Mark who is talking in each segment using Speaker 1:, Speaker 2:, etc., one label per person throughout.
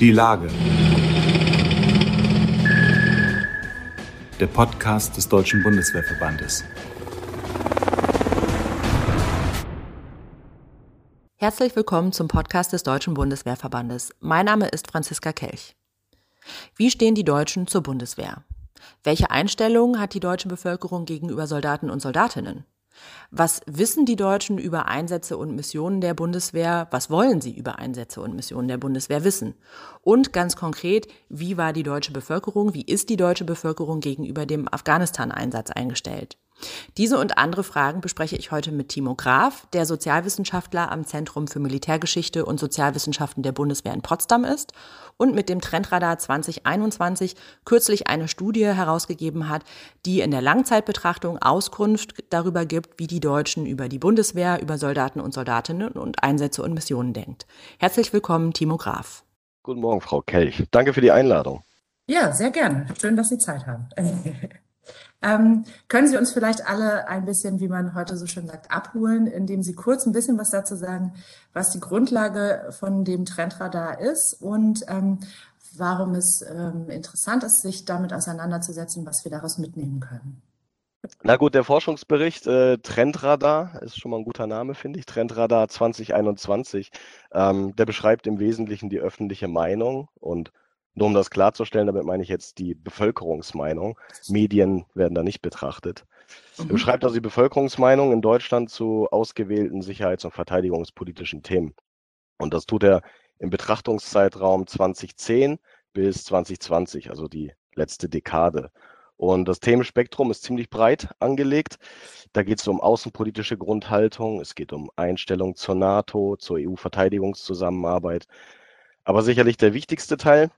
Speaker 1: Die Lage. Der Podcast des Deutschen Bundeswehrverbandes.
Speaker 2: Herzlich willkommen zum Podcast des Deutschen Bundeswehrverbandes. Mein Name ist Franziska Kelch. Wie stehen die Deutschen zur Bundeswehr? Welche Einstellungen hat die deutsche Bevölkerung gegenüber Soldaten und Soldatinnen? Was wissen die Deutschen über Einsätze und Missionen der Bundeswehr? Was wollen sie über Einsätze und Missionen der Bundeswehr wissen? Und ganz konkret, wie war die deutsche Bevölkerung, wie ist die deutsche Bevölkerung gegenüber dem Afghanistan-Einsatz eingestellt? Diese und andere Fragen bespreche ich heute mit Timo Graf, der Sozialwissenschaftler am Zentrum für Militärgeschichte und Sozialwissenschaften der Bundeswehr in Potsdam ist und mit dem Trendradar 2021 kürzlich eine Studie herausgegeben hat, die in der Langzeitbetrachtung Auskunft darüber gibt, wie die Deutschen über die Bundeswehr, über Soldaten und Soldatinnen und Einsätze und Missionen denkt. Herzlich willkommen, Timo Graf.
Speaker 3: Guten Morgen, Frau Kelch. Danke für die Einladung.
Speaker 2: Ja, sehr gerne. Schön, dass Sie Zeit haben. Ähm, können Sie uns vielleicht alle ein bisschen, wie man heute so schön sagt, abholen, indem Sie kurz ein bisschen was dazu sagen, was die Grundlage von dem Trendradar ist und ähm, warum es ähm, interessant ist, sich damit auseinanderzusetzen, was wir daraus mitnehmen können?
Speaker 3: Na gut, der Forschungsbericht äh, Trendradar ist schon mal ein guter Name, finde ich. Trendradar 2021. Ähm, der beschreibt im Wesentlichen die öffentliche Meinung und nur um das klarzustellen, damit meine ich jetzt die Bevölkerungsmeinung. Medien werden da nicht betrachtet. Mhm. Er beschreibt also die Bevölkerungsmeinung in Deutschland zu ausgewählten sicherheits- und verteidigungspolitischen Themen. Und das tut er im Betrachtungszeitraum 2010 bis 2020, also die letzte Dekade. Und das Themenspektrum ist ziemlich breit angelegt. Da geht es um außenpolitische Grundhaltung, es geht um Einstellung zur NATO, zur EU-Verteidigungszusammenarbeit. Aber sicherlich der wichtigste Teil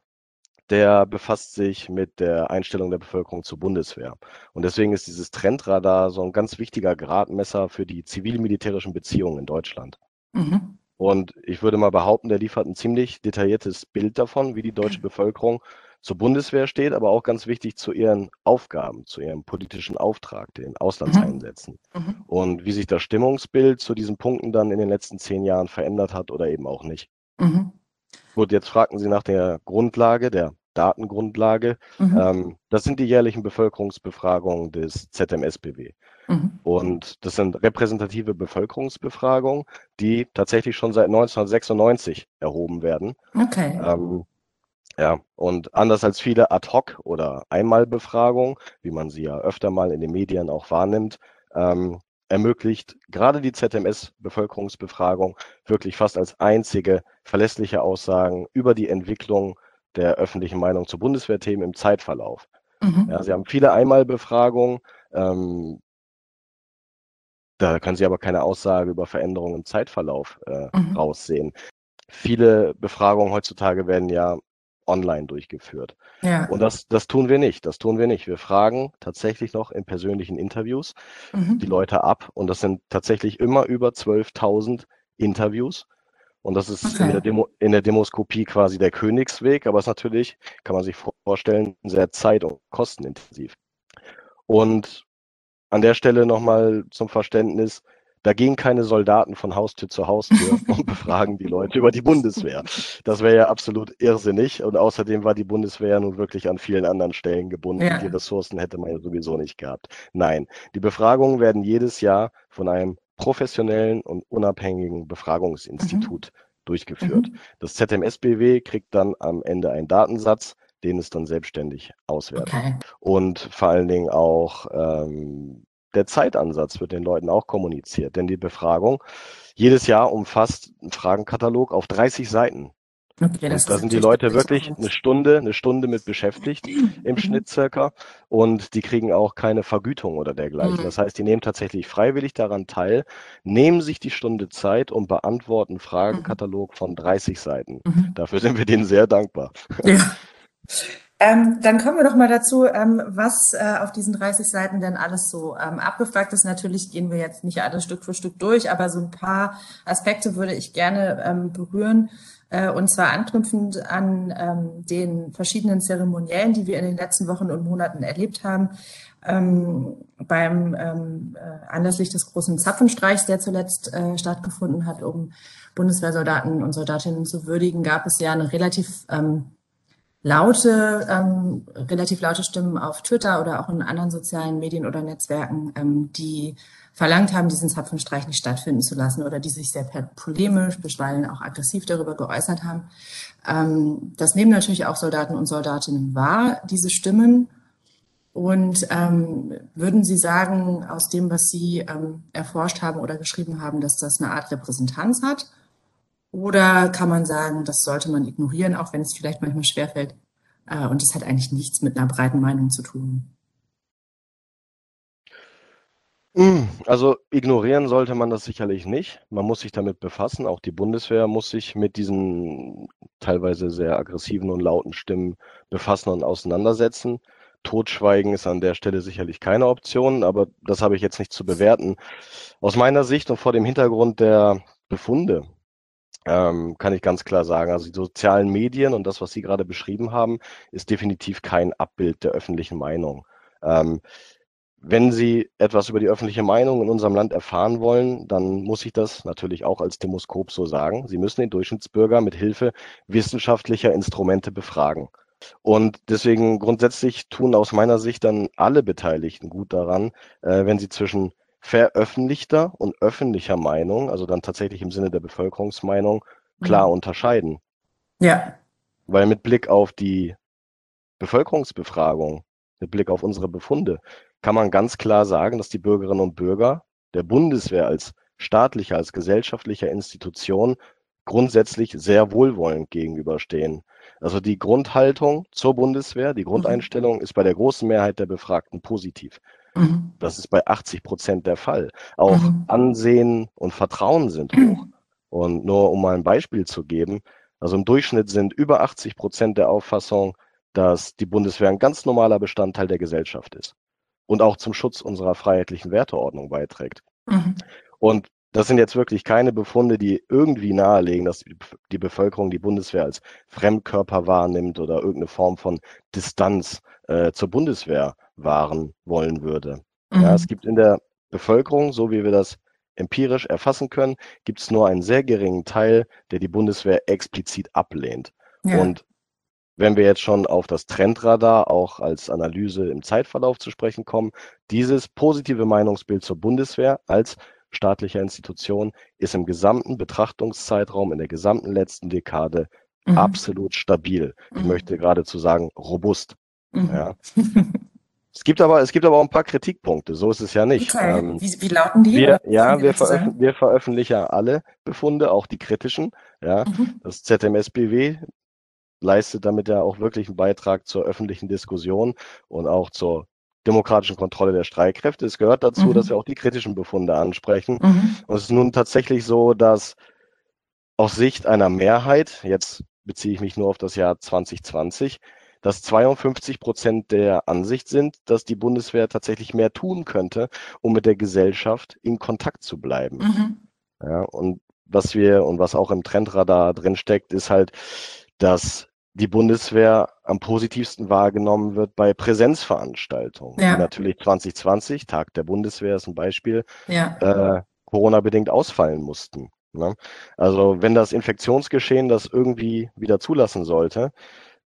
Speaker 3: der befasst sich mit der Einstellung der Bevölkerung zur Bundeswehr. Und deswegen ist dieses Trendradar so ein ganz wichtiger Gradmesser für die zivil-militärischen Beziehungen in Deutschland. Mhm. Und ich würde mal behaupten, der liefert ein ziemlich detailliertes Bild davon, wie die deutsche Bevölkerung zur Bundeswehr steht, aber auch ganz wichtig zu ihren Aufgaben, zu ihrem politischen Auftrag, den Auslandseinsätzen. Mhm. mhm. Und wie sich das Stimmungsbild zu diesen Punkten dann in den letzten zehn Jahren verändert hat oder eben auch nicht. Mhm. Gut, jetzt fragten Sie nach der Grundlage, der Datengrundlage. Mhm. Ähm, das sind die jährlichen Bevölkerungsbefragungen des ZMSBW. Mhm. Und das sind repräsentative Bevölkerungsbefragungen, die tatsächlich schon seit 1996 erhoben werden. Okay. Ähm, ja, und anders als viele Ad-Hoc- oder Einmalbefragungen, wie man sie ja öfter mal in den Medien auch wahrnimmt, ähm, ermöglicht gerade die ZMS-Bevölkerungsbefragung wirklich fast als einzige verlässliche Aussagen über die Entwicklung der öffentlichen Meinung zu Bundeswehrthemen im Zeitverlauf. Mhm. Ja, Sie haben viele Einmalbefragungen, ähm, da können Sie aber keine Aussage über Veränderungen im Zeitverlauf äh, mhm. raussehen. Viele Befragungen heutzutage werden ja online durchgeführt. Ja. Und das, das tun wir nicht. Das tun wir nicht. Wir fragen tatsächlich noch in persönlichen Interviews mhm. die Leute ab. Und das sind tatsächlich immer über 12.000 Interviews. Und das ist okay. in, der Demo, in der Demoskopie quasi der Königsweg, aber es ist natürlich, kann man sich vorstellen, sehr zeit- und kostenintensiv. Und an der Stelle nochmal zum Verständnis, da gehen keine Soldaten von Haustür zu Haustür und befragen die Leute über die Bundeswehr. Das wäre ja absolut irrsinnig. Und außerdem war die Bundeswehr nun wirklich an vielen anderen Stellen gebunden. Ja. Die Ressourcen hätte man ja sowieso nicht gehabt. Nein, die Befragungen werden jedes Jahr von einem professionellen und unabhängigen Befragungsinstitut mhm. durchgeführt. Mhm. Das ZMSBW kriegt dann am Ende einen Datensatz, den es dann selbstständig auswertet. Okay. Und vor allen Dingen auch ähm, der Zeitansatz wird den Leuten auch kommuniziert, denn die Befragung jedes Jahr umfasst einen Fragenkatalog auf 30 Seiten. Okay, da sind die Leute wirklich eine Stunde, eine Stunde mit beschäftigt im mhm. Schnitt circa und die kriegen auch keine Vergütung oder dergleichen. Mhm. Das heißt, die nehmen tatsächlich freiwillig daran teil, nehmen sich die Stunde Zeit und beantworten einen Fragenkatalog von 30 Seiten. Mhm. Dafür sind wir denen sehr dankbar. Ja.
Speaker 2: Ähm, dann kommen wir doch mal dazu, ähm, was äh, auf diesen 30 Seiten denn alles so ähm, abgefragt ist. Natürlich gehen wir jetzt nicht alles Stück für Stück durch, aber so ein paar Aspekte würde ich gerne ähm, berühren. Äh, und zwar anknüpfend an ähm, den verschiedenen Zeremoniellen, die wir in den letzten Wochen und Monaten erlebt haben. ähm, beim äh, anlässlich des großen Zapfenstreichs, der zuletzt äh, stattgefunden hat, um Bundeswehrsoldaten und Soldatinnen zu würdigen, gab es ja eine relativ ähm, laute, ähm, relativ laute Stimmen auf Twitter oder auch in anderen sozialen Medien oder Netzwerken, ähm, die verlangt haben, diesen Zapfenstreich nicht stattfinden zu lassen oder die sich sehr polemisch, bisweilen auch aggressiv darüber geäußert haben. Ähm, das nehmen natürlich auch Soldaten und Soldatinnen wahr, diese Stimmen. Und ähm, würden Sie sagen, aus dem, was Sie ähm, erforscht haben oder geschrieben haben, dass das eine Art Repräsentanz hat? Oder kann man sagen, das sollte man ignorieren, auch wenn es vielleicht manchmal schwerfällt? Äh, und das hat eigentlich nichts mit einer breiten Meinung zu tun.
Speaker 3: Hm, also ignorieren sollte man das sicherlich nicht. Man muss sich damit befassen. Auch die Bundeswehr muss sich mit diesen teilweise sehr aggressiven und lauten Stimmen befassen und auseinandersetzen. Totschweigen ist an der Stelle sicherlich keine Option, aber das habe ich jetzt nicht zu bewerten. Aus meiner Sicht und vor dem Hintergrund der Befunde ähm, kann ich ganz klar sagen, also die sozialen Medien und das, was Sie gerade beschrieben haben, ist definitiv kein Abbild der öffentlichen Meinung. Ähm, wenn Sie etwas über die öffentliche Meinung in unserem Land erfahren wollen, dann muss ich das natürlich auch als Demoskop so sagen. Sie müssen den Durchschnittsbürger mit Hilfe wissenschaftlicher Instrumente befragen. Und deswegen grundsätzlich tun aus meiner Sicht dann alle Beteiligten gut daran, äh, wenn sie zwischen veröffentlichter und öffentlicher Meinung, also dann tatsächlich im Sinne der Bevölkerungsmeinung, klar mhm. unterscheiden.
Speaker 2: Ja.
Speaker 3: Weil mit Blick auf die Bevölkerungsbefragung, mit Blick auf unsere Befunde, kann man ganz klar sagen, dass die Bürgerinnen und Bürger der Bundeswehr als staatlicher, als gesellschaftlicher Institution grundsätzlich sehr wohlwollend gegenüberstehen. Also die Grundhaltung zur Bundeswehr, die mhm. Grundeinstellung ist bei der großen Mehrheit der Befragten positiv. Mhm. Das ist bei 80 Prozent der Fall. Auch mhm. Ansehen und Vertrauen sind hoch. Und nur um mal ein Beispiel zu geben, also im Durchschnitt sind über 80 Prozent der Auffassung, dass die Bundeswehr ein ganz normaler Bestandteil der Gesellschaft ist und auch zum Schutz unserer freiheitlichen Werteordnung beiträgt. Mhm. Und das sind jetzt wirklich keine Befunde, die irgendwie nahelegen, dass die Bevölkerung die Bundeswehr als Fremdkörper wahrnimmt oder irgendeine Form von Distanz äh, zur Bundeswehr wahren wollen würde. Mhm. Ja, es gibt in der Bevölkerung, so wie wir das empirisch erfassen können, gibt es nur einen sehr geringen Teil, der die Bundeswehr explizit ablehnt. Ja. Und wenn wir jetzt schon auf das Trendradar auch als Analyse im Zeitverlauf zu sprechen kommen, dieses positive Meinungsbild zur Bundeswehr als staatlicher Institution ist im gesamten Betrachtungszeitraum, in der gesamten letzten Dekade mhm. absolut stabil. Ich mhm. möchte geradezu sagen, robust. Mhm. Ja. Es gibt aber, es gibt aber auch ein paar Kritikpunkte. So ist es ja nicht.
Speaker 2: Okay. Ähm, wie, wie, lauten die?
Speaker 3: Wir, ja, wir, veröf wir, veröffentlichen ja alle Befunde, auch die kritischen. Ja, mhm. das ZMSBW leistet damit ja auch wirklich einen Beitrag zur öffentlichen Diskussion und auch zur demokratischen Kontrolle der Streitkräfte. Es gehört dazu, mhm. dass wir auch die kritischen Befunde ansprechen. Mhm. Und es ist nun tatsächlich so, dass aus Sicht einer Mehrheit, jetzt beziehe ich mich nur auf das Jahr 2020, dass 52 Prozent der Ansicht sind, dass die Bundeswehr tatsächlich mehr tun könnte, um mit der Gesellschaft in Kontakt zu bleiben. Mhm. Ja, und was wir und was auch im Trendradar drin steckt, ist halt, dass die Bundeswehr am positivsten wahrgenommen wird bei Präsenzveranstaltungen. Ja. natürlich 2020, Tag der Bundeswehr ist ein Beispiel, ja. äh, Corona-bedingt ausfallen mussten. Ne? Also wenn das Infektionsgeschehen das irgendwie wieder zulassen sollte,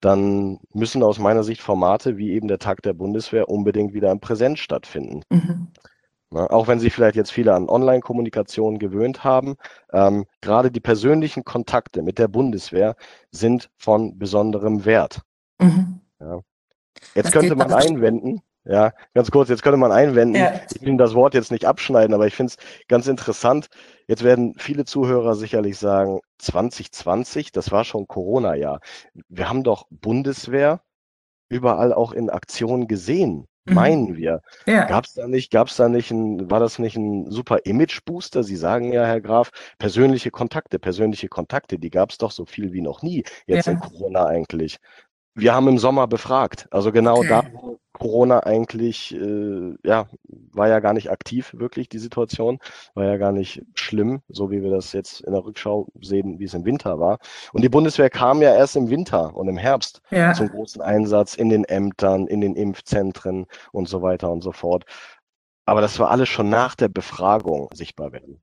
Speaker 3: dann müssen aus meiner Sicht Formate wie eben der Tag der Bundeswehr unbedingt wieder im Präsenz stattfinden. Mhm. Na, auch wenn sich vielleicht jetzt viele an Online-Kommunikation gewöhnt haben, ähm, gerade die persönlichen Kontakte mit der Bundeswehr sind von besonderem Wert. Mhm. Ja. Jetzt das könnte man einwenden, ja, ganz kurz, jetzt könnte man einwenden, ja. ich will das Wort jetzt nicht abschneiden, aber ich finde es ganz interessant. Jetzt werden viele Zuhörer sicherlich sagen, 2020, das war schon Corona-Jahr. Wir haben doch Bundeswehr überall auch in Aktion gesehen. Mhm. Meinen wir. Ja. Gab es da nicht, gab es da nicht ein, war das nicht ein super Image-Booster? Sie sagen ja, Herr Graf, persönliche Kontakte, persönliche Kontakte, die gab es doch so viel wie noch nie jetzt ja. in Corona eigentlich. Wir haben im Sommer befragt, also genau okay. da, wo Corona eigentlich, äh, ja, war ja gar nicht aktiv, wirklich die Situation, war ja gar nicht schlimm, so wie wir das jetzt in der Rückschau sehen, wie es im Winter war. Und die Bundeswehr kam ja erst im Winter und im Herbst ja. zum großen Einsatz in den Ämtern, in den Impfzentren und so weiter und so fort. Aber das war alles schon nach der Befragung sichtbar werden.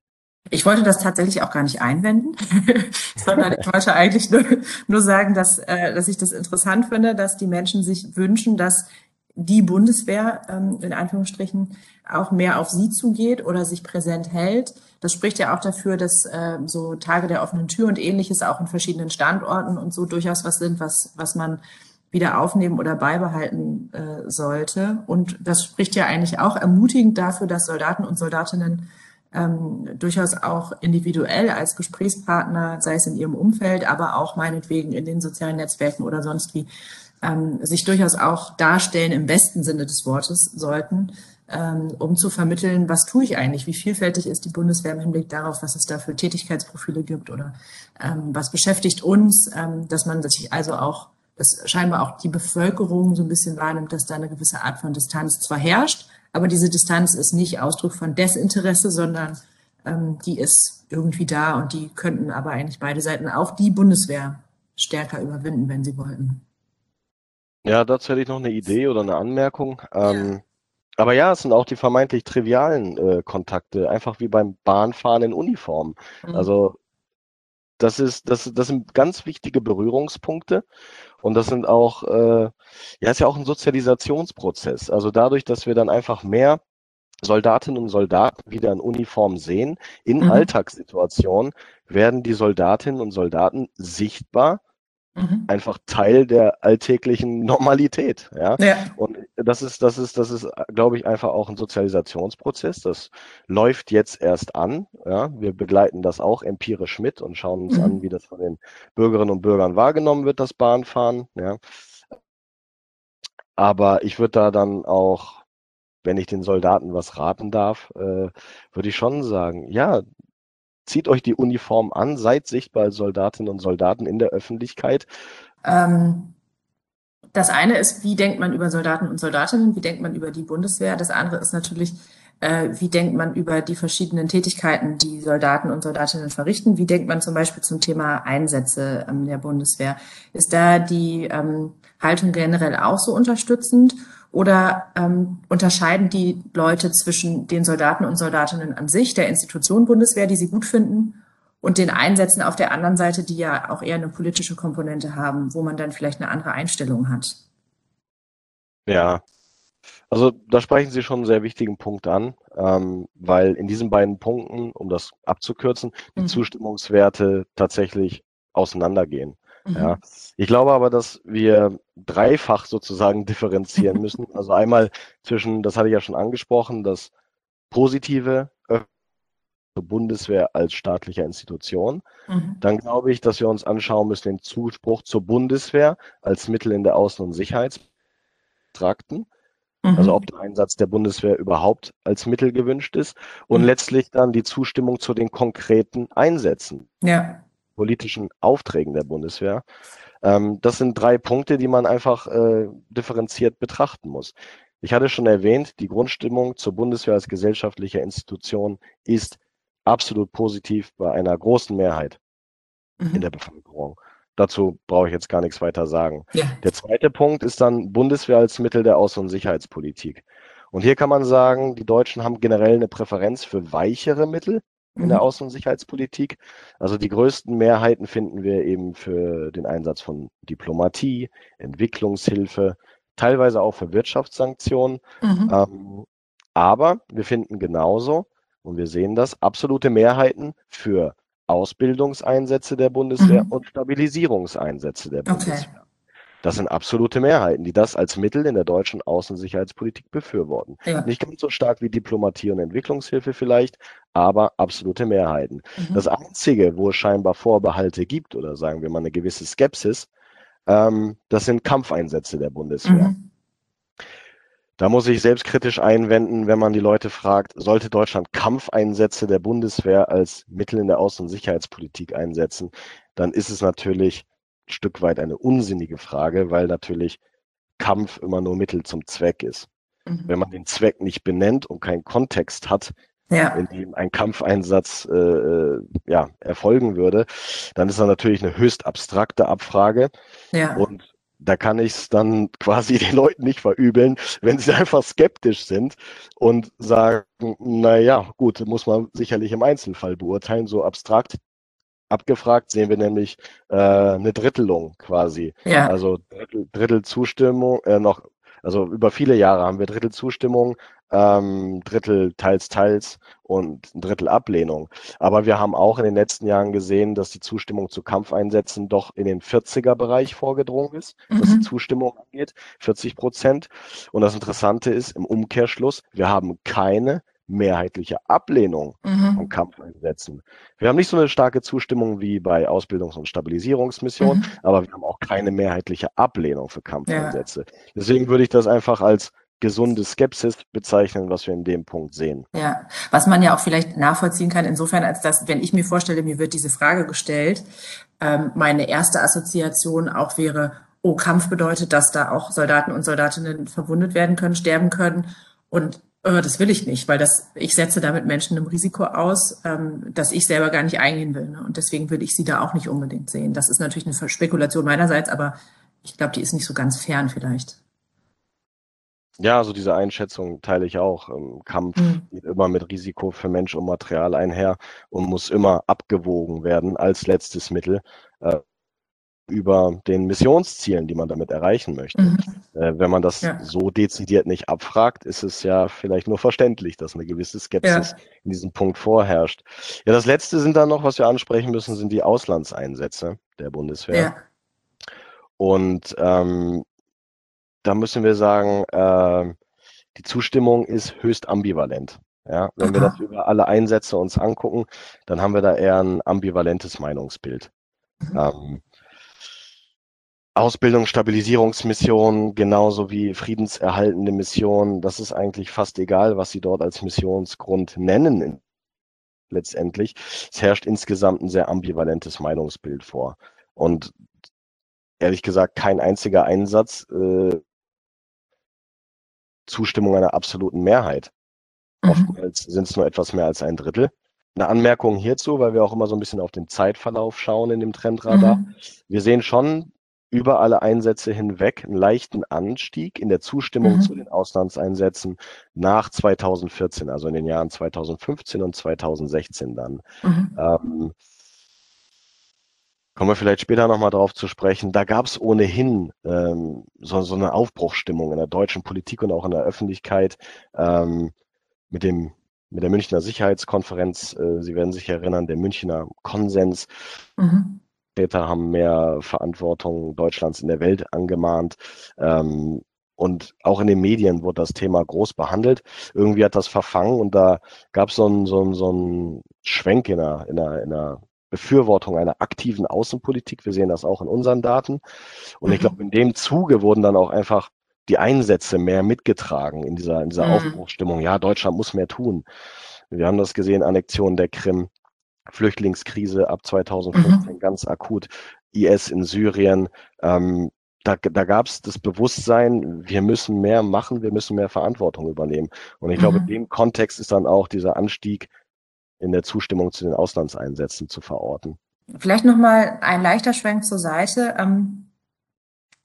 Speaker 2: Ich wollte das tatsächlich auch gar nicht einwenden, sondern ich wollte eigentlich nur, nur sagen, dass, äh, dass ich das interessant finde, dass die Menschen sich wünschen, dass die Bundeswehr ähm, in Anführungsstrichen auch mehr auf sie zugeht oder sich präsent hält. Das spricht ja auch dafür, dass äh, so Tage der offenen Tür und ähnliches auch in verschiedenen Standorten und so durchaus was sind, was, was man wieder aufnehmen oder beibehalten äh, sollte. Und das spricht ja eigentlich auch ermutigend dafür, dass Soldaten und Soldatinnen ähm, durchaus auch individuell als Gesprächspartner, sei es in ihrem Umfeld, aber auch meinetwegen in den sozialen Netzwerken oder sonst wie, ähm, sich durchaus auch darstellen im besten Sinne des Wortes sollten, ähm, um zu vermitteln, was tue ich eigentlich, wie vielfältig ist die Bundeswehr im Hinblick darauf, was es da für Tätigkeitsprofile gibt oder ähm, was beschäftigt uns, ähm, dass man sich also auch, dass scheinbar auch die Bevölkerung so ein bisschen wahrnimmt, dass da eine gewisse Art von Distanz zwar herrscht, aber diese Distanz ist nicht Ausdruck von Desinteresse, sondern ähm, die ist irgendwie da und die könnten aber eigentlich beide Seiten, auch die Bundeswehr, stärker überwinden, wenn sie wollten.
Speaker 3: Ja, dazu hätte ich noch eine Idee oder eine Anmerkung. Ähm, ja. Aber ja, es sind auch die vermeintlich trivialen äh, Kontakte, einfach wie beim Bahnfahren in Uniform. Mhm. Also das ist, das, das sind ganz wichtige Berührungspunkte und das sind auch, äh, ja, ist ja auch ein Sozialisationsprozess. Also dadurch, dass wir dann einfach mehr Soldatinnen und Soldaten wieder in Uniform sehen, in mhm. Alltagssituationen werden die Soldatinnen und Soldaten sichtbar mhm. einfach Teil der alltäglichen Normalität. Ja? ja? Und das ist, das ist, das ist, glaube ich, einfach auch ein Sozialisationsprozess. Das läuft jetzt erst an. Ja? Wir begleiten das auch empirisch mit und schauen uns mhm. an, wie das von den Bürgerinnen und Bürgern wahrgenommen wird, das Bahnfahren. Ja? Aber ich würde da dann auch wenn ich den Soldaten was raten darf, äh, würde ich schon sagen, ja, zieht euch die Uniform an, seid sichtbar als Soldatinnen und Soldaten in der Öffentlichkeit. Ähm,
Speaker 2: das eine ist, wie denkt man über Soldaten und Soldatinnen, wie denkt man über die Bundeswehr. Das andere ist natürlich, äh, wie denkt man über die verschiedenen Tätigkeiten, die Soldaten und Soldatinnen verrichten. Wie denkt man zum Beispiel zum Thema Einsätze ähm, der Bundeswehr? Ist da die ähm, Haltung generell auch so unterstützend? Oder ähm, unterscheiden die Leute zwischen den Soldaten und Soldatinnen an sich, der Institution Bundeswehr, die sie gut finden, und den Einsätzen auf der anderen Seite, die ja auch eher eine politische Komponente haben, wo man dann vielleicht eine andere Einstellung hat?
Speaker 3: Ja, also da sprechen Sie schon einen sehr wichtigen Punkt an, ähm, weil in diesen beiden Punkten, um das abzukürzen, die mhm. Zustimmungswerte tatsächlich auseinandergehen. Mhm. Ja. Ich glaube aber, dass wir dreifach sozusagen differenzieren müssen. Also einmal zwischen, das hatte ich ja schon angesprochen, das positive Bundeswehr als staatlicher Institution. Mhm. Dann glaube ich, dass wir uns anschauen müssen den Zuspruch zur Bundeswehr als Mittel in der Außen- und Sicherheitstrakten. Mhm. Also ob der Einsatz der Bundeswehr überhaupt als Mittel gewünscht ist. Und mhm. letztlich dann die Zustimmung zu den konkreten Einsätzen. Ja politischen Aufträgen der Bundeswehr. Ähm, das sind drei Punkte, die man einfach äh, differenziert betrachten muss. Ich hatte schon erwähnt, die Grundstimmung zur Bundeswehr als gesellschaftlicher Institution ist absolut positiv bei einer großen Mehrheit mhm. in der Bevölkerung. Dazu brauche ich jetzt gar nichts weiter sagen. Ja. Der zweite Punkt ist dann Bundeswehr als Mittel der Außen- und Sicherheitspolitik. Und hier kann man sagen, die Deutschen haben generell eine Präferenz für weichere Mittel, in der mhm. Außen- und Sicherheitspolitik. Also die größten Mehrheiten finden wir eben für den Einsatz von Diplomatie, Entwicklungshilfe, teilweise auch für Wirtschaftssanktionen. Mhm. Ähm, aber wir finden genauso, und wir sehen das, absolute Mehrheiten für Ausbildungseinsätze der Bundeswehr mhm. und Stabilisierungseinsätze der Bundeswehr. Okay. Das sind absolute Mehrheiten, die das als Mittel in der deutschen Außensicherheitspolitik befürworten. Ja. Nicht ganz so stark wie Diplomatie und Entwicklungshilfe vielleicht, aber absolute Mehrheiten. Mhm. Das Einzige, wo es scheinbar Vorbehalte gibt oder sagen wir mal eine gewisse Skepsis, ähm, das sind Kampfeinsätze der Bundeswehr. Mhm. Da muss ich selbstkritisch einwenden, wenn man die Leute fragt, sollte Deutschland Kampfeinsätze der Bundeswehr als Mittel in der Außen- und Sicherheitspolitik einsetzen, dann ist es natürlich Stück weit eine unsinnige Frage, weil natürlich Kampf immer nur Mittel zum Zweck ist.
Speaker 2: Mhm.
Speaker 3: Wenn man den Zweck nicht benennt und keinen Kontext hat,
Speaker 2: Ja.
Speaker 3: in dem ein Kampfeinsatz äh, äh, ja, erfolgen würde, dann ist das natürlich eine höchst abstrakte Abfrage.
Speaker 2: Ja.
Speaker 3: Und da kann ich es dann quasi den Leuten nicht verübeln, wenn sie einfach skeptisch sind und sagen, naja, gut, muss man sicherlich im Einzelfall beurteilen, so abstrakt. Abgefragt sehen wir nämlich äh, eine Drittelung quasi.
Speaker 2: Ja.
Speaker 3: Also Drittel, Drittel Zustimmung, äh, noch, also über viele Jahre haben wir Drittel Zustimmung, ähm, Drittel teils, teils und ein Drittel Ablehnung. Aber wir haben auch in den letzten Jahren gesehen, dass die Zustimmung zu Kampfeinsätzen doch in den 40er-Bereich vorgedrungen ist, was die
Speaker 2: Mhm.
Speaker 3: Zustimmung angeht, 40 Prozent. Und das Interessante ist im Umkehrschluss, wir haben keine mehrheitliche Ablehnung von
Speaker 2: Mhm.
Speaker 3: Kampfeinsätzen. Wir haben nicht so eine starke Zustimmung wie bei Ausbildungs- und Stabilisierungsmissionen,
Speaker 2: Mhm.
Speaker 3: aber wir haben auch keine mehrheitliche Ablehnung für Kampfeinsätze. Deswegen würde ich das einfach als gesunde Skepsis bezeichnen, was wir in dem Punkt sehen.
Speaker 2: Ja, was man ja auch vielleicht nachvollziehen kann, insofern, als dass, wenn ich mir vorstelle, mir wird diese Frage gestellt, ähm, meine erste Assoziation auch wäre, oh, Kampf bedeutet, dass da auch Soldaten und Soldatinnen verwundet werden können, sterben können. Und äh, das will ich nicht, weil das, ich setze damit Menschen einem Risiko aus, ähm, das ich selber gar nicht eingehen will. Ne? Und deswegen würde ich sie da auch nicht unbedingt sehen. Das ist natürlich eine Spekulation meinerseits, aber ich glaube, die ist nicht so ganz fern vielleicht.
Speaker 3: Ja, also diese Einschätzung teile ich auch. Ähm, Kampf
Speaker 2: Mhm.
Speaker 3: geht immer mit Risiko für Mensch und Material einher und muss immer abgewogen werden als letztes Mittel äh, über den Missionszielen, die man damit erreichen möchte.
Speaker 2: Mhm.
Speaker 3: Äh, wenn man das
Speaker 2: Ja.
Speaker 3: so dezidiert nicht abfragt, ist es ja vielleicht nur verständlich, dass eine gewisse Skepsis in diesem Punkt vorherrscht. Ja, das letzte sind dann noch, was wir ansprechen müssen, sind die Auslandseinsätze der Bundeswehr.
Speaker 2: Ja.
Speaker 3: Und ähm, da müssen wir sagen, äh, die Zustimmung ist höchst ambivalent. Ja, wenn wir
Speaker 2: Aha.
Speaker 3: das über alle Einsätze uns angucken, dann haben wir da eher ein ambivalentes Meinungsbild.
Speaker 2: Mhm.
Speaker 3: Ähm, Ausbildung, Stabilisierungsmissionen, genauso wie friedenserhaltende Missionen, das ist eigentlich fast egal, was sie dort als Missionsgrund nennen letztendlich. Es herrscht insgesamt ein sehr ambivalentes Meinungsbild vor. Und ehrlich gesagt, kein einziger Einsatz äh, Zustimmung einer absoluten Mehrheit.
Speaker 2: Mhm.
Speaker 3: Oftmals sind es nur etwas mehr als ein Drittel. Eine Anmerkung hierzu, weil wir auch immer so ein bisschen auf den Zeitverlauf schauen in dem Trendradar.
Speaker 2: Mhm.
Speaker 3: Wir sehen schon über alle Einsätze hinweg einen leichten Anstieg in der Zustimmung
Speaker 2: Mhm.
Speaker 3: zu den Auslandseinsätzen nach 2014, also in den Jahren 2015 und 2016 dann.
Speaker 2: Mhm.
Speaker 3: Ähm, kommen wir vielleicht später nochmal drauf zu sprechen. Da gab es ohnehin ähm, so, so eine Aufbruchsstimmung in der deutschen Politik und auch in der Öffentlichkeit ähm, mit dem mit der Münchner Sicherheitskonferenz. Äh, Sie werden sich erinnern, der Münchner Konsens.
Speaker 2: Mhm.
Speaker 3: Väter haben mehr Verantwortung Deutschlands in der Welt angemahnt. Ähm, und auch in den Medien wurde das Thema groß behandelt. Irgendwie hat das verfangen und da gab so es einen so einen- so einen Schwenk in einer, in, einer, in einer Befürwortung einer aktiven Außenpolitik. Wir sehen das auch in unseren Daten. Und ich
Speaker 2: Mhm.
Speaker 3: glaube, in dem Zuge wurden dann auch einfach die Einsätze mehr mitgetragen in dieser, in dieser
Speaker 2: Mhm.
Speaker 3: Aufbruchsstimmung. Ja, Deutschland muss mehr tun. Wir haben das gesehen, Annexion der Krim, Flüchtlingskrise ab 2015 ganz akut, IS in Syrien. Ähm, da da gab es das Bewusstsein, wir müssen mehr machen, wir müssen mehr Verantwortung übernehmen. Und ich glaube, in
Speaker 2: Mhm.
Speaker 3: dem Kontext ist dann auch dieser Anstieg in der Zustimmung zu den Auslandseinsätzen zu verorten.
Speaker 2: Vielleicht noch mal ein leichter Schwenk zur Seite. Ähm,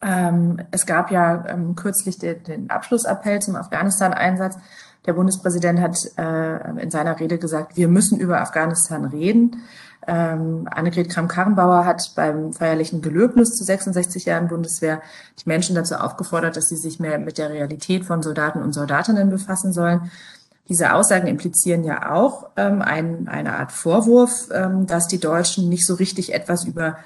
Speaker 2: ähm, es gab ja ähm, kürzlich den, den Abschlussappell zum Afghanistan-Einsatz. Der Bundespräsident hat äh, in seiner Rede gesagt, wir müssen über Afghanistan reden. Ähm, Annegret Kramp-Karrenbauer hat beim feierlichen Gelöbnis zu 66 Jahren Bundeswehr die Menschen dazu aufgefordert, dass sie sich mehr mit der Realität von Soldaten und Soldatinnen befassen sollen. Diese Aussagen implizieren ja auch ähm, ein, eine Art Vorwurf, ähm, dass die Deutschen nicht so richtig etwas über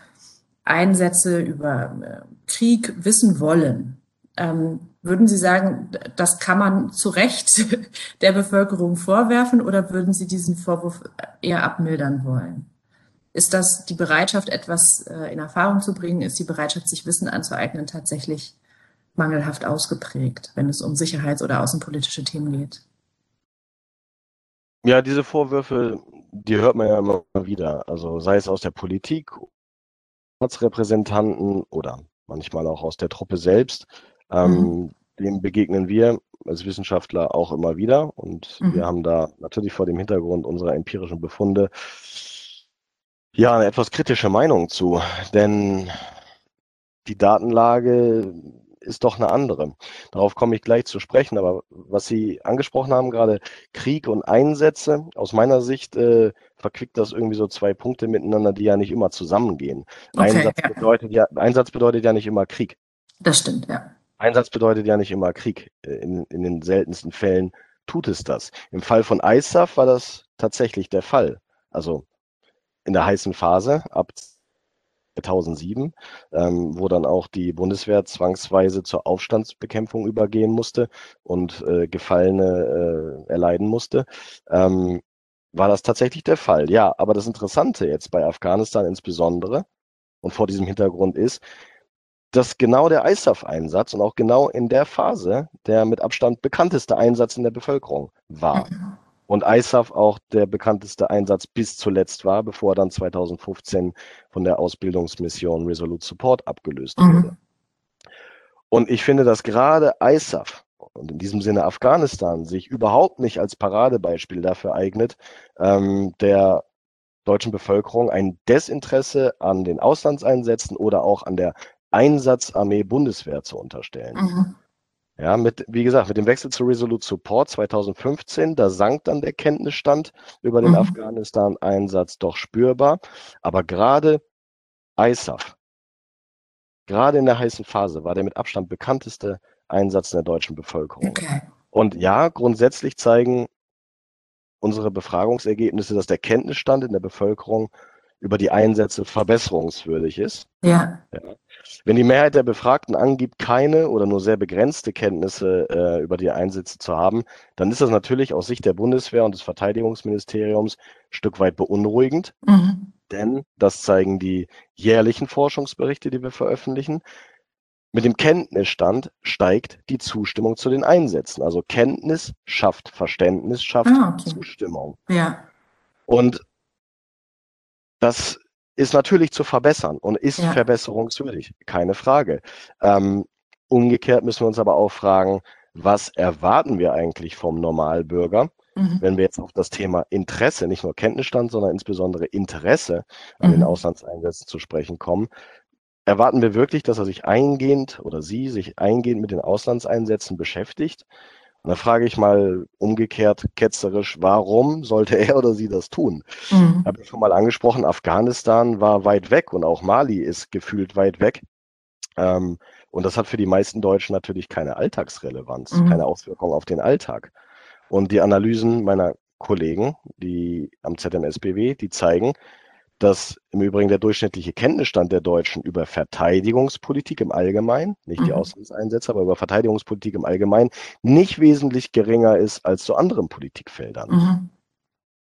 Speaker 2: Einsätze, über äh, Krieg wissen wollen. Ähm, würden Sie sagen, das kann man zu Recht der Bevölkerung vorwerfen oder würden Sie diesen Vorwurf eher abmildern wollen? Ist das die Bereitschaft, etwas äh, in Erfahrung zu bringen? Ist die Bereitschaft, sich Wissen anzueignen, tatsächlich mangelhaft ausgeprägt, wenn es um sicherheits- oder außenpolitische Themen geht?
Speaker 3: Ja, diese Vorwürfe, die hört man ja immer wieder. Also sei es aus der Politik, als Repräsentanten oder manchmal auch aus der Truppe selbst. Ähm, mhm. Dem begegnen wir als Wissenschaftler auch immer wieder und mhm. wir haben da natürlich vor dem Hintergrund unserer empirischen Befunde ja eine etwas kritische Meinung zu, denn die Datenlage ist doch eine andere. Darauf komme ich gleich zu sprechen, aber was Sie angesprochen haben, gerade Krieg und Einsätze, aus meiner Sicht äh, verquickt das irgendwie so zwei Punkte miteinander, die ja nicht immer zusammengehen. Okay, Einsatz, ja. Bedeutet ja, Einsatz bedeutet ja nicht immer Krieg.
Speaker 2: Das stimmt, ja.
Speaker 3: Einsatz bedeutet ja nicht immer Krieg. Äh, in, in den seltensten Fällen tut es das. Im Fall von ISAF war das tatsächlich der Fall. Also in der heißen Phase ab 2007, ähm, wo dann auch die Bundeswehr zwangsweise zur Aufstandsbekämpfung übergehen musste und äh, Gefallene äh, erleiden musste, ähm, war das tatsächlich der Fall. Ja, aber das Interessante jetzt bei Afghanistan insbesondere und vor diesem Hintergrund ist, dass genau der ISAF-Einsatz und auch genau in der Phase der mit Abstand bekannteste Einsatz in der Bevölkerung war. Mhm. Und ISAF auch der bekannteste Einsatz bis zuletzt war, bevor er dann 2015 von der Ausbildungsmission Resolute Support abgelöst mhm. wurde. Und ich finde, dass gerade ISAF und in diesem Sinne Afghanistan sich überhaupt nicht als Paradebeispiel dafür eignet, ähm, der deutschen Bevölkerung ein Desinteresse an den Auslandseinsätzen oder auch an der Einsatzarmee Bundeswehr zu unterstellen. Mhm. Ja, mit, wie gesagt, mit dem Wechsel zu Resolute Support 2015, da sank dann der Kenntnisstand über den mhm. Afghanistan-Einsatz doch spürbar. Aber gerade ISAF, gerade in der heißen Phase, war der mit Abstand bekannteste Einsatz in der deutschen Bevölkerung. Okay. Und ja, grundsätzlich zeigen unsere Befragungsergebnisse, dass der Kenntnisstand in der Bevölkerung über die Einsätze verbesserungswürdig ist.
Speaker 2: Ja. ja.
Speaker 3: Wenn die Mehrheit der Befragten angibt, keine oder nur sehr begrenzte Kenntnisse äh, über die Einsätze zu haben, dann ist das natürlich aus Sicht der Bundeswehr und des Verteidigungsministeriums ein Stück weit beunruhigend. Mhm. Denn, das zeigen die jährlichen Forschungsberichte, die wir veröffentlichen, mit dem Kenntnisstand steigt die Zustimmung zu den Einsätzen. Also Kenntnis schafft Verständnis, schafft ah, okay. Zustimmung.
Speaker 2: Ja.
Speaker 3: Und das ist natürlich zu verbessern und ist ja. verbesserungswürdig, keine Frage. Ähm, umgekehrt müssen wir uns aber auch fragen, was erwarten wir eigentlich vom Normalbürger, mhm. wenn wir jetzt auf das Thema Interesse, nicht nur Kenntnisstand, sondern insbesondere Interesse an mhm. den Auslandseinsätzen zu sprechen kommen. Erwarten wir wirklich, dass er sich eingehend oder sie sich eingehend mit den Auslandseinsätzen beschäftigt? Und da frage ich mal umgekehrt ketzerisch, warum sollte er oder sie das tun? Mhm. Ich habe schon mal angesprochen, Afghanistan war weit weg und auch Mali ist gefühlt weit weg. Ähm, und das hat für die meisten Deutschen natürlich keine Alltagsrelevanz, mhm. keine Auswirkung auf den Alltag. Und die Analysen meiner Kollegen, die am ZMSBW, die zeigen, dass im Übrigen der durchschnittliche Kenntnisstand der Deutschen über Verteidigungspolitik im Allgemeinen, nicht die mhm. Auslandseinsätze, aber über Verteidigungspolitik im Allgemeinen, nicht wesentlich geringer ist als zu anderen Politikfeldern. Mhm.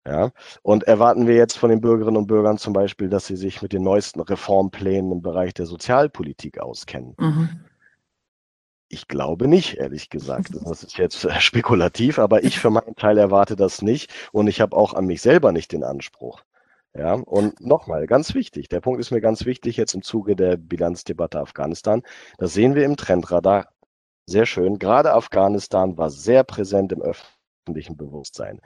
Speaker 3: Ja, und erwarten wir jetzt von den Bürgerinnen und Bürgern zum Beispiel, dass sie sich mit den neuesten Reformplänen im Bereich der Sozialpolitik auskennen? Mhm. Ich glaube nicht, ehrlich gesagt. Das ist jetzt spekulativ, aber ich für meinen Teil erwarte das nicht und ich habe auch an mich selber nicht den Anspruch. Ja, und nochmal, ganz wichtig, der Punkt ist mir ganz wichtig jetzt im Zuge der Bilanzdebatte Afghanistan. Das sehen wir im Trendradar sehr schön. Gerade Afghanistan war sehr präsent im öffentlichen Bewusstsein.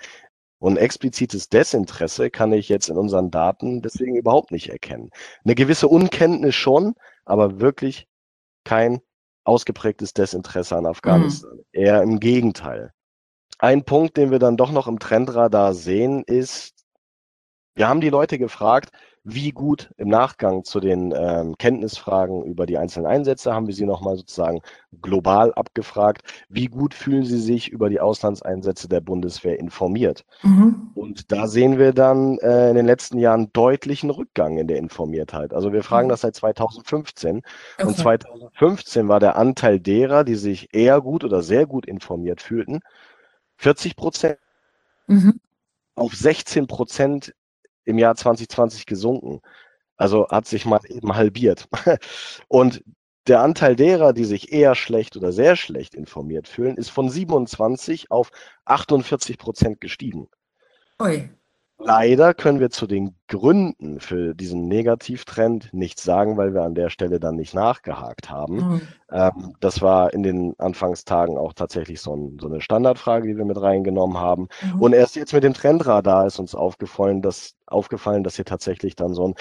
Speaker 3: Und explizites Desinteresse kann ich jetzt in unseren Daten deswegen überhaupt nicht erkennen. Eine gewisse Unkenntnis schon, aber wirklich kein ausgeprägtes Desinteresse an Afghanistan. Mhm. Eher im Gegenteil. Ein Punkt, den wir dann doch noch im Trendradar sehen, ist wir haben die Leute gefragt, wie gut im Nachgang zu den ähm, Kenntnisfragen über die einzelnen Einsätze haben wir sie nochmal sozusagen global abgefragt, wie gut fühlen sie sich über die Auslandseinsätze der Bundeswehr informiert. Mhm. Und da sehen wir dann äh, in den letzten Jahren deutlichen Rückgang in der Informiertheit. Also wir fragen mhm. das seit 2015 okay. und 2015 war der Anteil derer, die sich eher gut oder sehr gut informiert fühlten, 40 Prozent. Mhm auf 16 Prozent im Jahr 2020 gesunken. Also hat sich mal eben halbiert. Und der Anteil derer, die sich eher schlecht oder sehr schlecht informiert fühlen, ist von 27 auf 48 Prozent gestiegen. Ui. Leider können wir zu den Gründen für diesen Negativtrend nichts sagen, weil wir an der Stelle dann nicht nachgehakt haben. Mhm. Ähm, das war in den Anfangstagen auch tatsächlich so, ein, so eine Standardfrage, die wir mit reingenommen haben. Mhm. Und erst jetzt mit dem Trendradar ist uns aufgefallen, dass, aufgefallen, dass hier tatsächlich dann so ein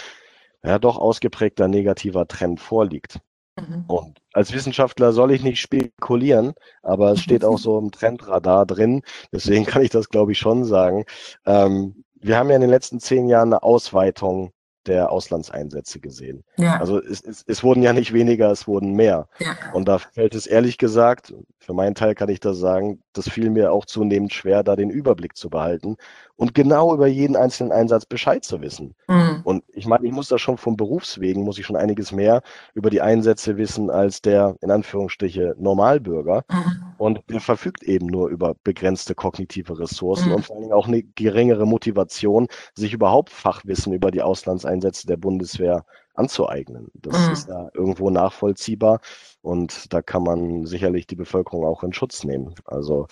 Speaker 3: ja, doch ausgeprägter negativer Trend vorliegt. Mhm. Und als Wissenschaftler soll ich nicht spekulieren, aber es steht auch so im Trendradar drin. Deswegen kann ich das, glaube ich, schon sagen. Ähm, wir haben ja in den letzten zehn Jahren eine Ausweitung der Auslandseinsätze gesehen. Ja. Also es, es, es wurden ja nicht weniger, es wurden mehr. Ja. Und da fällt es ehrlich gesagt, für meinen Teil kann ich das sagen, das fiel mir auch zunehmend schwer, da den Überblick zu behalten und genau über jeden einzelnen Einsatz Bescheid zu wissen. Mhm. Und ich meine, ich muss da schon vom Berufswegen, muss ich schon einiges mehr über die Einsätze wissen als der, in Anführungsstriche, Normalbürger. Mhm. Und der verfügt eben nur über begrenzte kognitive Ressourcen mhm. und vor allen Dingen auch eine geringere Motivation, sich überhaupt Fachwissen über die Auslandseinsätze der Bundeswehr anzueignen. Das mhm. ist da irgendwo nachvollziehbar und da kann man sicherlich die Bevölkerung auch in Schutz nehmen. Also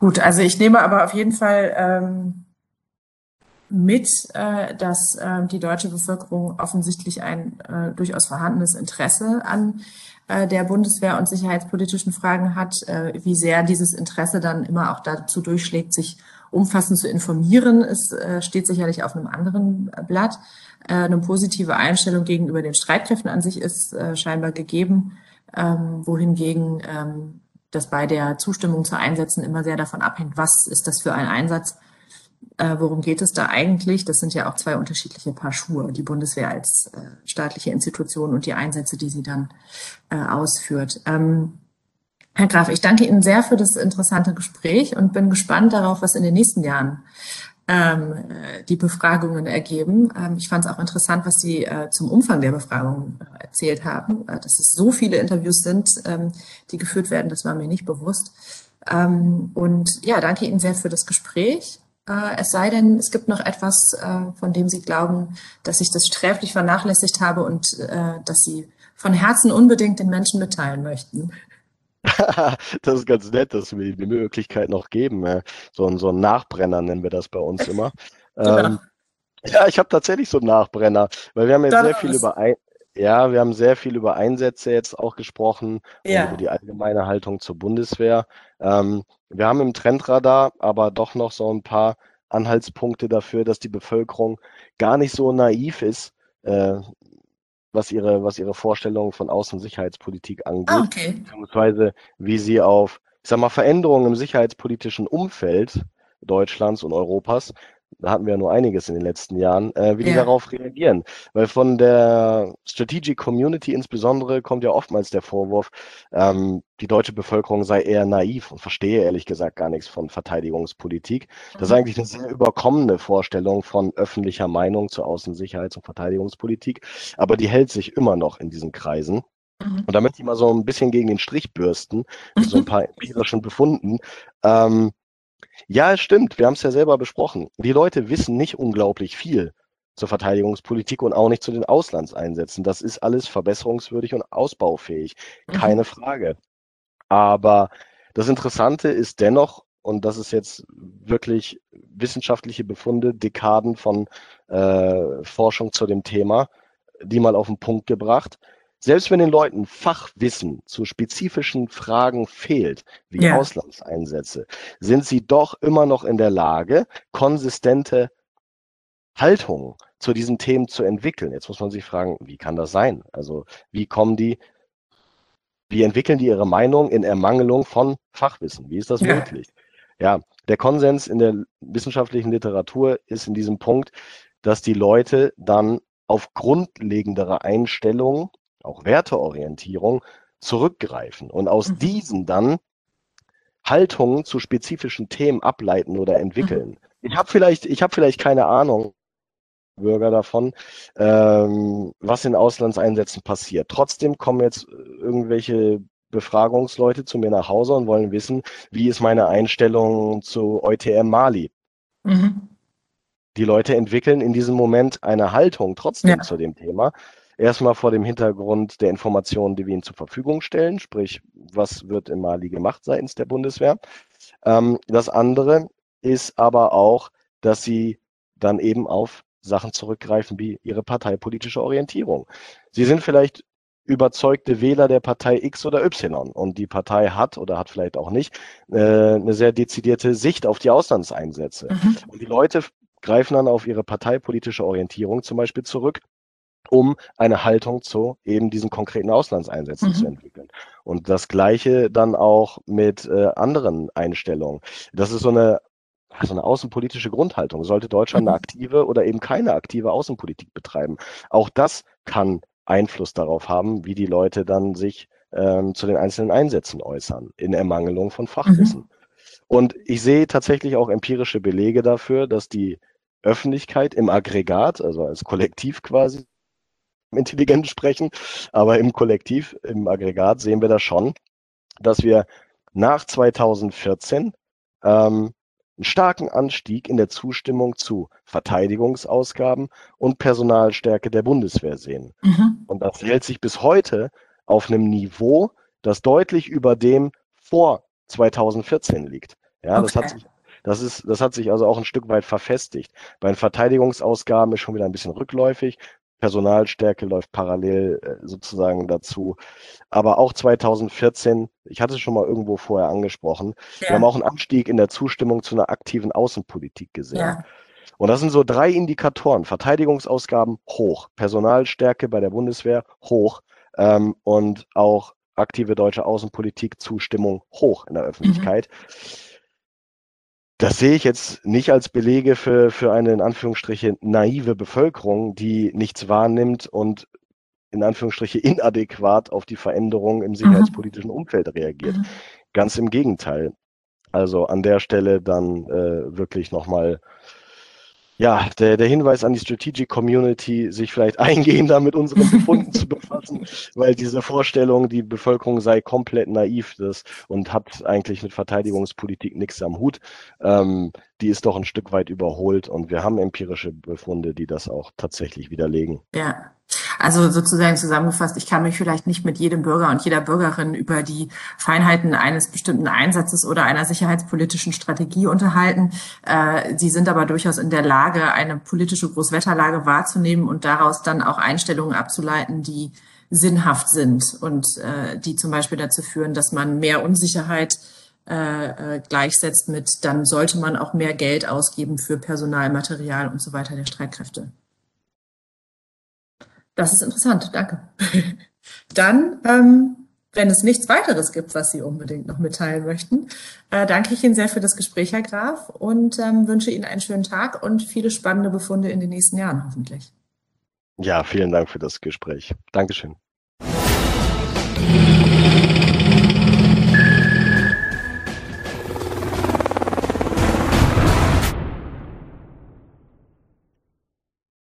Speaker 2: Gut, also ich nehme aber auf jeden Fall ähm, mit, äh, dass äh, die deutsche Bevölkerung offensichtlich ein äh, durchaus vorhandenes Interesse an äh, der Bundeswehr und sicherheitspolitischen Fragen hat. Äh, wie sehr dieses Interesse dann immer auch dazu durchschlägt, sich umfassend zu informieren, ist, äh, steht sicherlich auf einem anderen Blatt. Eine positive Einstellung gegenüber den Streitkräften an sich ist scheinbar gegeben, ähm, wohingegen das bei der Zustimmung zu Einsätzen immer sehr davon abhängt, was ist das für ein Einsatz, äh, worum geht es da eigentlich? Das sind ja auch zwei unterschiedliche Paar Schuhe, die Bundeswehr als äh, staatliche Institution und die Einsätze, die sie dann äh, ausführt. Ähm, Herr Graf, ich danke Ihnen sehr für das interessante Gespräch und bin gespannt darauf, was in den nächsten Jahren ähm, die Befragungen ergeben. Ähm, ich fand es auch interessant, was Sie äh, zum Umfang der Befragungen äh, erzählt haben, äh, dass es so viele Interviews sind, ähm, die geführt werden. Das war mir nicht bewusst. Ähm, und ja, danke Ihnen sehr für das Gespräch. Äh, es sei denn, es gibt noch etwas, äh, von dem Sie glauben, dass ich das sträflich vernachlässigt habe und äh, dass Sie von Herzen unbedingt den Menschen mitteilen möchten.
Speaker 3: das ist ganz nett, dass wir die Möglichkeit noch geben. So ein, so ein Nachbrenner nennen wir das bei uns immer. Genau. Ähm, ja, ich habe tatsächlich so einen Nachbrenner, weil wir haben jetzt sehr viel über ein, ja, wir haben sehr viel über Einsätze jetzt auch gesprochen, ja. über die allgemeine Haltung zur Bundeswehr. Ähm, wir haben im Trendradar aber doch noch so ein paar Anhaltspunkte dafür, dass die Bevölkerung gar nicht so naiv ist, äh, was ihre, was ihre Vorstellungen von Außensicherheitspolitik angeht, ah, okay. beziehungsweise wie sie auf, ich sag mal, Veränderungen im sicherheitspolitischen Umfeld Deutschlands und Europas da hatten wir ja nur einiges in den letzten Jahren, äh, wie die darauf reagieren. Weil von der Strategic Community insbesondere kommt ja oftmals der Vorwurf, ähm, die deutsche Bevölkerung sei eher naiv und verstehe ehrlich gesagt gar nichts von Verteidigungspolitik. Das ist mhm. eigentlich eine sehr überkommene Vorstellung von öffentlicher Meinung zur Außensicherheits- und Verteidigungspolitik, aber die hält sich immer noch in diesen Kreisen. Mhm. Und da möchte ich mal so ein bisschen gegen den Strich bürsten, mit so ein paar empirischen Befunden. Ähm, ja, es stimmt. Wir haben es ja selber besprochen. Die Leute wissen nicht unglaublich viel zur Verteidigungspolitik und auch nicht zu den Auslandseinsätzen. Das ist alles verbesserungswürdig und ausbaufähig. Mhm. Keine. Frage. Aber das Interessante ist dennoch, und das ist jetzt wirklich wissenschaftliche Befunde, Dekaden von äh, Forschung zu dem Thema, die mal auf den Punkt gebracht. Selbst wenn den Leuten Fachwissen zu spezifischen Fragen fehlt, wie ja. Auslandseinsätze, sind sie doch immer noch in der Lage, konsistente Haltungen zu diesen Themen zu entwickeln. Jetzt muss man sich fragen, wie kann das sein? Also wie kommen die, wie entwickeln die ihre Meinung in Ermangelung von Fachwissen? Wie ist das ja. möglich? Ja, der Konsens in der wissenschaftlichen Literatur ist in diesem Punkt, dass die Leute dann auf grundlegendere Einstellungen auch Werteorientierung zurückgreifen und aus mhm. diesen dann Haltungen zu spezifischen Themen ableiten oder entwickeln. Mhm. Ich habe vielleicht, ich habe vielleicht keine Ahnung, Bürger davon, ähm, was in Auslandseinsätzen passiert. Trotzdem kommen jetzt irgendwelche Befragungsleute zu mir nach Hause und wollen wissen, wie ist meine Einstellung zu EUTM Mali. Mhm. Die Leute entwickeln in diesem Moment eine Haltung trotzdem ja. zu dem Thema, Erstmal vor dem Hintergrund der Informationen, die wir ihnen zur Verfügung stellen, sprich, was wird in Mali gemacht seitens der Bundeswehr. Ähm, das andere, ist aber auch, dass sie dann eben auf Sachen zurückgreifen wie ihre parteipolitische Orientierung. Sie sind vielleicht überzeugte Wähler der Partei X oder Y und die Partei hat oder hat vielleicht auch nicht äh, eine sehr dezidierte Sicht auf die Auslandseinsätze. Mhm. Und die Leute greifen dann auf ihre parteipolitische Orientierung zum Beispiel zurück um eine Haltung zu eben diesen konkreten Auslandseinsätzen mhm. zu entwickeln. Und das Gleiche dann auch mit äh, anderen Einstellungen. Das ist so eine so eine außenpolitische Grundhaltung. Sollte Deutschland eine mhm. aktive oder eben keine aktive Außenpolitik betreiben? Auch das kann Einfluss darauf haben, wie die Leute dann sich ähm, zu den einzelnen Einsätzen äußern, in Ermangelung von Fachwissen. Mhm. Und ich sehe tatsächlich auch empirische Belege dafür, dass die Öffentlichkeit im Aggregat, also als Kollektiv quasi, intelligent sprechen, aber im Kollektiv, im Aggregat sehen wir da schon, dass wir nach 2014 ähm, einen starken Anstieg in der Zustimmung zu Verteidigungsausgaben und Personalstärke der Bundeswehr sehen. Mhm. Und das hält sich bis heute auf einem Niveau, das deutlich über dem vor 2014 liegt. Ja, okay. das hat sich das ist, das hat sich also auch ein Stück weit verfestigt. Bei den Verteidigungsausgaben ist schon wieder ein bisschen rückläufig. Personalstärke läuft parallel äh, sozusagen dazu. Aber auch 2014, ich hatte es schon mal irgendwo vorher angesprochen, ja. wir haben auch einen Anstieg in der Zustimmung zu einer aktiven Außenpolitik gesehen. Ja. Und das sind so drei Indikatoren. Verteidigungsausgaben hoch, Personalstärke bei der Bundeswehr hoch ähm, und auch aktive deutsche Außenpolitik, Zustimmung hoch in der Öffentlichkeit. Mhm. Das sehe ich jetzt nicht als Belege für, für eine in Anführungsstriche naive Bevölkerung, die nichts wahrnimmt und in Anführungsstriche inadäquat auf die Veränderungen im mhm. sicherheitspolitischen Umfeld reagiert. Mhm. Ganz im Gegenteil. Also an der Stelle dann äh, wirklich nochmal ja, der, der Hinweis an die Strategic Community, sich vielleicht eingehender mit unseren Befunden zu befassen, weil diese Vorstellung, die Bevölkerung sei komplett naiv das, und hat eigentlich mit Verteidigungspolitik nichts am Hut, ähm, die ist doch ein Stück weit überholt und wir haben empirische Befunde, die das auch tatsächlich widerlegen.
Speaker 2: Ja, also sozusagen zusammengefasst, ich kann mich vielleicht nicht mit jedem Bürger und jeder Bürgerin über die Feinheiten eines bestimmten Einsatzes oder einer sicherheitspolitischen Strategie unterhalten. Äh, sie sind aber durchaus in der Lage, eine politische Großwetterlage wahrzunehmen und daraus dann auch Einstellungen abzuleiten, die sinnhaft sind und äh, die zum Beispiel dazu führen, dass man mehr Unsicherheit äh, gleichsetzt mit, dann sollte man auch mehr Geld ausgeben für Personal, Material und so weiter der Streitkräfte. Das ist interessant, danke. Dann, ähm, wenn es nichts weiteres gibt, was Sie unbedingt noch mitteilen möchten, äh, danke ich Ihnen sehr für das Gespräch, Herr Graf, und ähm, wünsche Ihnen einen schönen Tag und viele spannende Befunde in den nächsten Jahren hoffentlich.
Speaker 3: Ja, vielen Dank für das Gespräch. Dankeschön.